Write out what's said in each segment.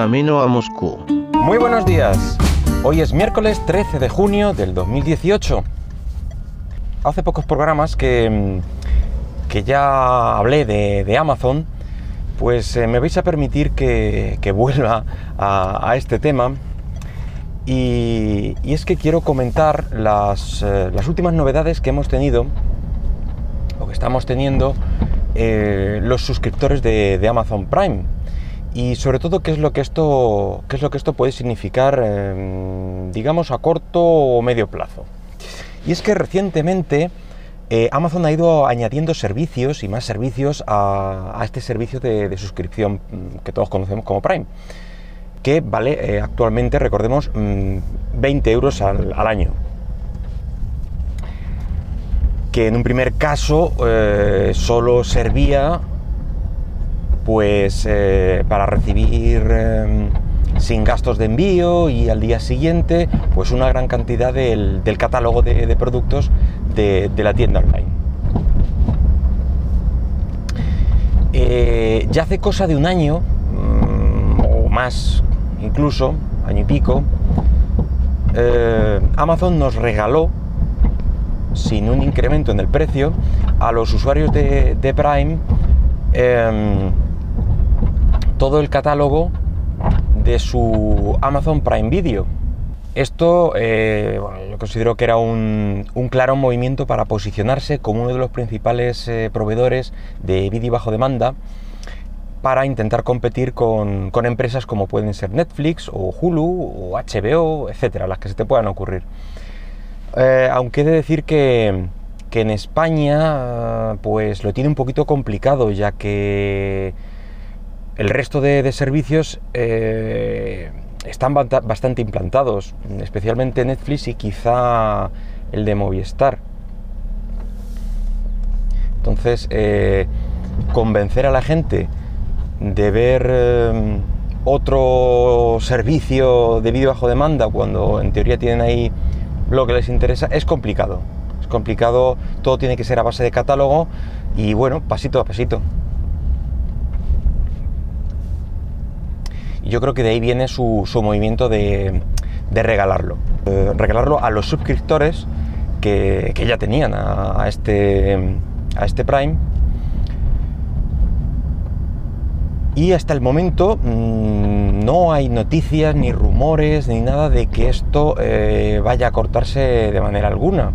camino a Moscú. Muy buenos días. Hoy es miércoles 13 de junio del 2018. Hace pocos programas que, que ya hablé de, Amazon, pues eh, me vais a permitir que, vuelva a, este tema. Y, es que quiero comentar las, eh, las, últimas novedades que hemos tenido, o que estamos teniendo, eh, los suscriptores de Amazon Prime y sobre todo qué es lo que esto, qué es lo que esto puede significar, em, digamos, a corto o medio plazo. Y es que recientemente eh, Amazon ha ido añadiendo servicios y más servicios a, este servicio de, suscripción mm, que todos conocemos como Prime, que vale eh, actualmente, recordemos, 20 mm, euros al, año que en un primer caso eh, solo servía pues eh, para recibir em, sin gastos de envío y al día siguiente pues una gran cantidad del, catálogo de, productos de, la tienda online. Eh, ya hace cosa de un año mm, o más incluso, año y pico, eh, Amazon nos regaló sin un incremento en el precio a los usuarios de, Prime em, todo el catálogo de su Amazon Prime Video. Esto eh, yo considero que era un, claro movimiento para posicionarse como uno de los principales eh, proveedores de vídeo bajo demanda para intentar competir con, empresas como pueden ser Netflix o Hulu o HBO, etcétera, las que se te puedan ocurrir. Eh, aunque he de decir que, que en España pues lo tiene un poquito complicado ya que el resto de, servicios eh, están bastante implantados, especialmente Netflix y quizá el de Movistar. Entonces, eh, convencer a la gente de ver eh, otro servicio de vídeo bajo demanda cuando en teoría tienen ahí lo que les interesa es complicado. Es complicado, todo tiene que ser a base de catálogo y bueno, pasito a pasito. Yo creo que de ahí viene su, movimiento de, regalarlo. regalarlo a los suscriptores que, ya tenían a, este, a este Prime. Y hasta el momento mm, no hay noticias, ni rumores, ni nada de que esto eh, vaya a cortarse de manera alguna.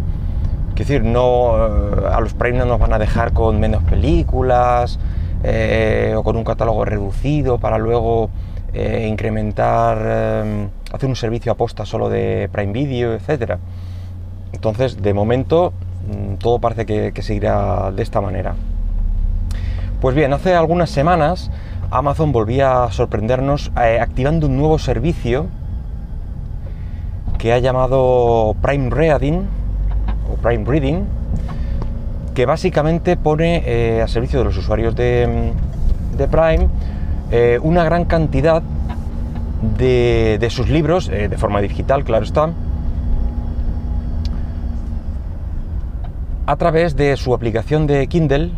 Es decir, no, eh, a los Prime no nos van a dejar con menos películas eh, o con un catálogo reducido para luego eh, incrementar, eh, hacer un servicio aposta solo de Prime Video, etcétera. Entonces, de momento, mm, todo parece que, seguirá de esta manera. Pues bien, hace algunas semanas Amazon volvía a sorprendernos eh, activando un nuevo servicio que ha llamado Prime Reading o Prime Reading, que básicamente pone a servicio de los usuarios de, de Prime eh, una gran cantidad de, sus libros, eh, de forma digital, claro está, a través de su aplicación de Kindle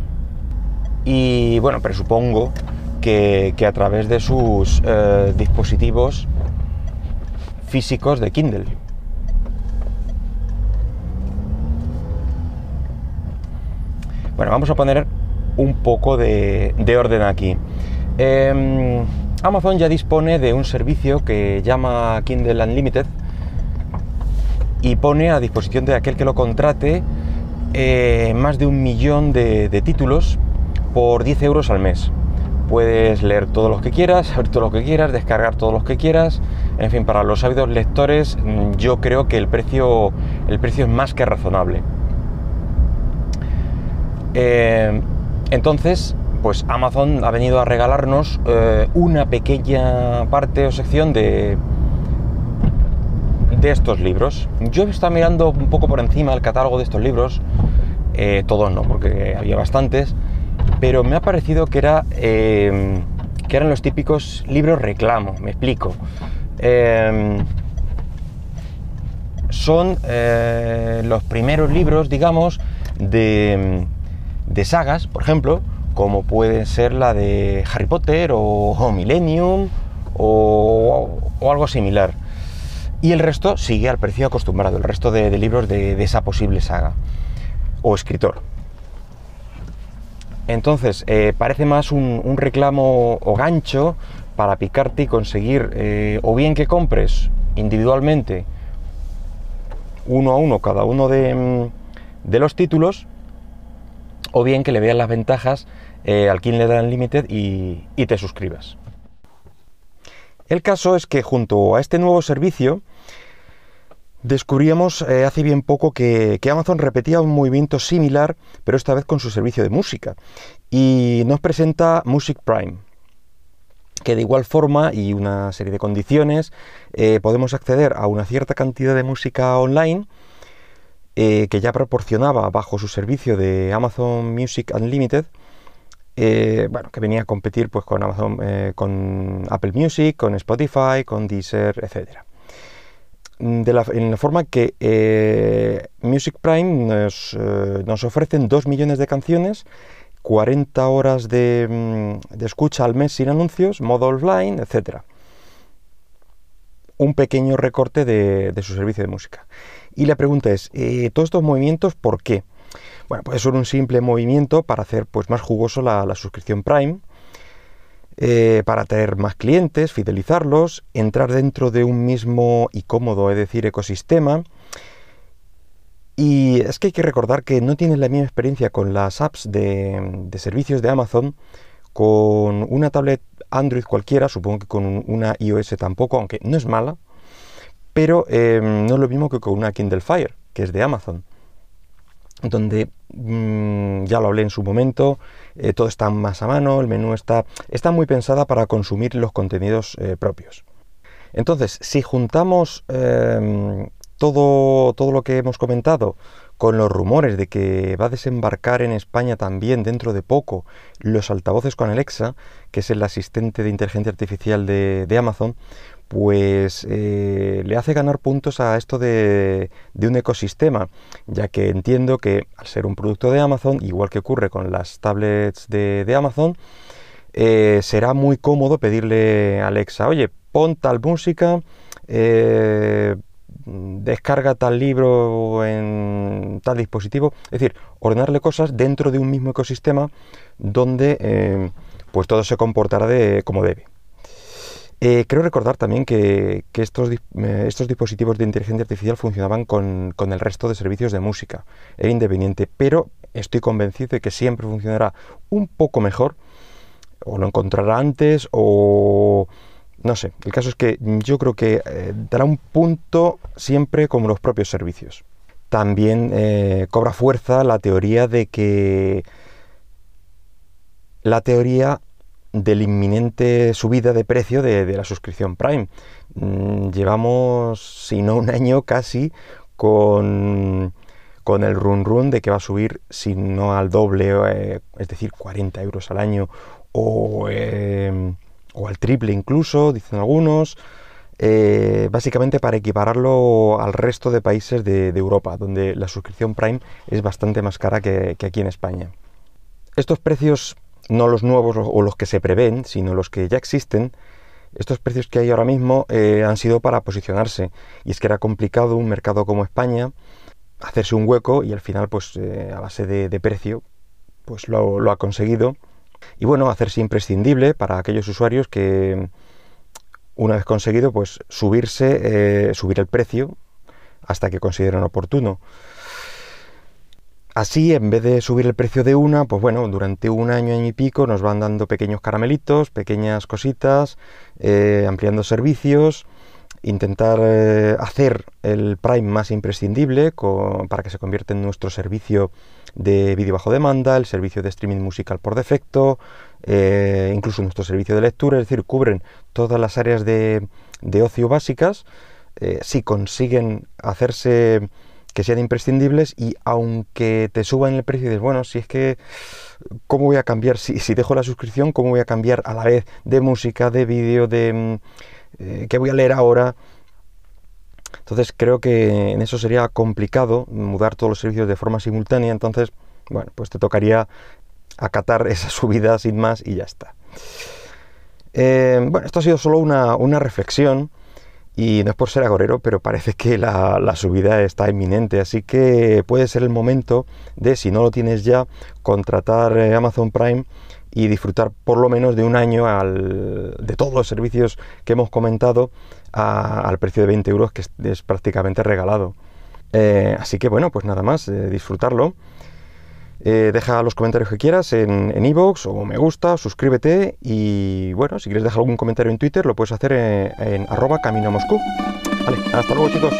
y bueno, presupongo que, que a través de sus eh, dispositivos físicos de Kindle. Bueno, vamos a poner un poco de orden aquí. Em, Amazon ya dispone de un servicio que llama Kindle Unlimited y pone a disposición de aquel que lo contrate eh, más de un millón de, títulos por 10 euros al mes. Puedes leer todos los que quieras, abrir todos los que quieras, descargar todos los que quieras. En fin, para los ávidos lectores mm, yo creo que el precio, el precio es más que razonable. Eh, entonces, pues Amazon ha venido a regalarnos eh, una pequeña parte o sección de, de estos libros. Yo estaba mirando un poco por encima el catálogo de estos libros, eh, todos no, porque había bastantes, pero me ha parecido que, era, eh, que eran los típicos libros reclamo, me explico. son los primeros libros, digamos, de, de sagas, por ejemplo, como puede ser la de Harry Potter o, Millennium o, algo similar. Y el resto sigue al precio acostumbrado, el resto de, libros de, esa posible saga o escritor. Entonces, eh, parece más un, reclamo o gancho para picarte y conseguir eh, o bien que compres individualmente uno a uno cada uno de, mm, los títulos, o bien que le veas las ventajas eh, al quien le da Unlimited y, y te suscribas. El caso es que junto a este nuevo servicio, descubríamos eh, hace bien poco que, Amazon repetía un movimiento similar, pero esta vez con su servicio de música. Y nos presenta Music Prime, que de igual forma y una serie de condiciones eh, podemos acceder a una cierta cantidad de música online eh, que ya proporcionaba bajo su servicio de Amazon Music Unlimited. bueno, que venía a competir pues, con Amazon, con Apple Music, con Spotify, con Deezer, etcétera. Mm, de la, en la forma que eh, Music Prime nos, eh, nos, ofrecen 2 millones de canciones, 40 horas mm, de, escucha al mes sin anuncios, modo offline, etc. Un pequeño recorte de, su servicio de música. Y la pregunta es, eh, ¿todos estos movimientos por qué? Bueno, pues es un simple movimiento para hacer pues, más jugoso la, suscripción Prime, eh, para tener más clientes, fidelizarlos, entrar dentro de un mismo y cómodo, es decir, ecosistema. Y es que hay que recordar que no tienes la misma experiencia con las apps de, servicios de Amazon, con una tablet Android cualquiera, supongo que con una iOS tampoco, aunque no es mala, pero eh, no es lo mismo que con una Kindle Fire, que es de Amazon donde mm, ya lo hablé en su momento, eh, todo está más a mano, el menú está, está muy pensada para consumir los contenidos eh, propios. Entonces, si juntamos em, todo, todo lo que hemos comentado con los rumores de que va a desembarcar en España también dentro de poco los altavoces con Alexa, que es el asistente de inteligencia artificial de Amazon, pues eh, le hace ganar puntos a esto de, un ecosistema, ya que entiendo que al ser un producto de Amazon, igual que ocurre con las tablets de, Amazon, eh, será muy cómodo pedirle a Alexa, oye, pon tal música, eh, descarga tal libro en tal dispositivo, es decir, ordenarle cosas dentro de un mismo ecosistema donde pues todo se comportará de, como debe. Eh, creo recordar también que, estos, eh, estos, dispositivos de inteligencia artificial funcionaban con, el resto de servicios de música. Era independiente, pero estoy convencido de que siempre funcionará un poco mejor, o lo encontrará antes, o no sé. El caso es que yo creo que eh, dará un punto siempre como los propios servicios. También cobra fuerza la teoría de que la teoría de la inminente subida de precio de, la suscripción Prime. Mm, llevamos, si no un año casi, con, con el run run de que va a subir, si no al doble, eh, es decir, 40 euros al año, o, eh, o al triple incluso, dicen algunos. Eh, básicamente para equipararlo al resto de países de, Europa, donde la suscripción Prime es bastante más cara que, que aquí en España. Estos precios no los nuevos o los que se prevén, sino los que ya existen, estos precios que hay ahora mismo eh, han sido para posicionarse. Y es que era complicado un mercado como España hacerse un hueco y al final, pues eh, a base de, precio, pues lo, ha conseguido. Y bueno, hacerse imprescindible para aquellos usuarios que una vez conseguido, pues subirse, eh, subir el precio hasta que consideren oportuno. Así, en vez de subir el precio de una, pues bueno, durante un año, año y pico nos van dando pequeños caramelitos, pequeñas cositas, eh, ampliando servicios, intentar eh, hacer el Prime más imprescindible para que se convierta en nuestro servicio de vídeo bajo demanda, el servicio de streaming musical por defecto, eh, incluso nuestro servicio de lectura, es decir, cubren todas las áreas de, de ocio básicas. si consiguen hacerse que sean imprescindibles y aunque te suban el precio, dices, bueno, si es que, ¿cómo voy a cambiar? Si, si dejo la suscripción, ¿cómo voy a cambiar a la vez de música, de vídeo, de mm, eh, qué voy a leer ahora? Entonces creo que en eso sería complicado mudar todos los servicios de forma simultánea, entonces, bueno, pues te tocaría acatar esa subida sin más y ya está. Eh, bueno, esto ha sido solo una, reflexión y no es por ser agorero, pero parece que la, subida está inminente, así que puede ser el momento de, si no lo tienes ya, contratar eh, Amazon Prime y disfrutar por lo menos de un año de todos los servicios que hemos comentado al precio de 20 euros, que es, prácticamente regalado. Eh, así que bueno, pues nada más, disfrutarlo. Eh, deja los comentarios que quieras en iVoox o me gusta, suscríbete y bueno, si quieres dejar algún comentario en Twitter lo puedes hacer en, en arroba camino Moscú. Vale, hasta luego chicos.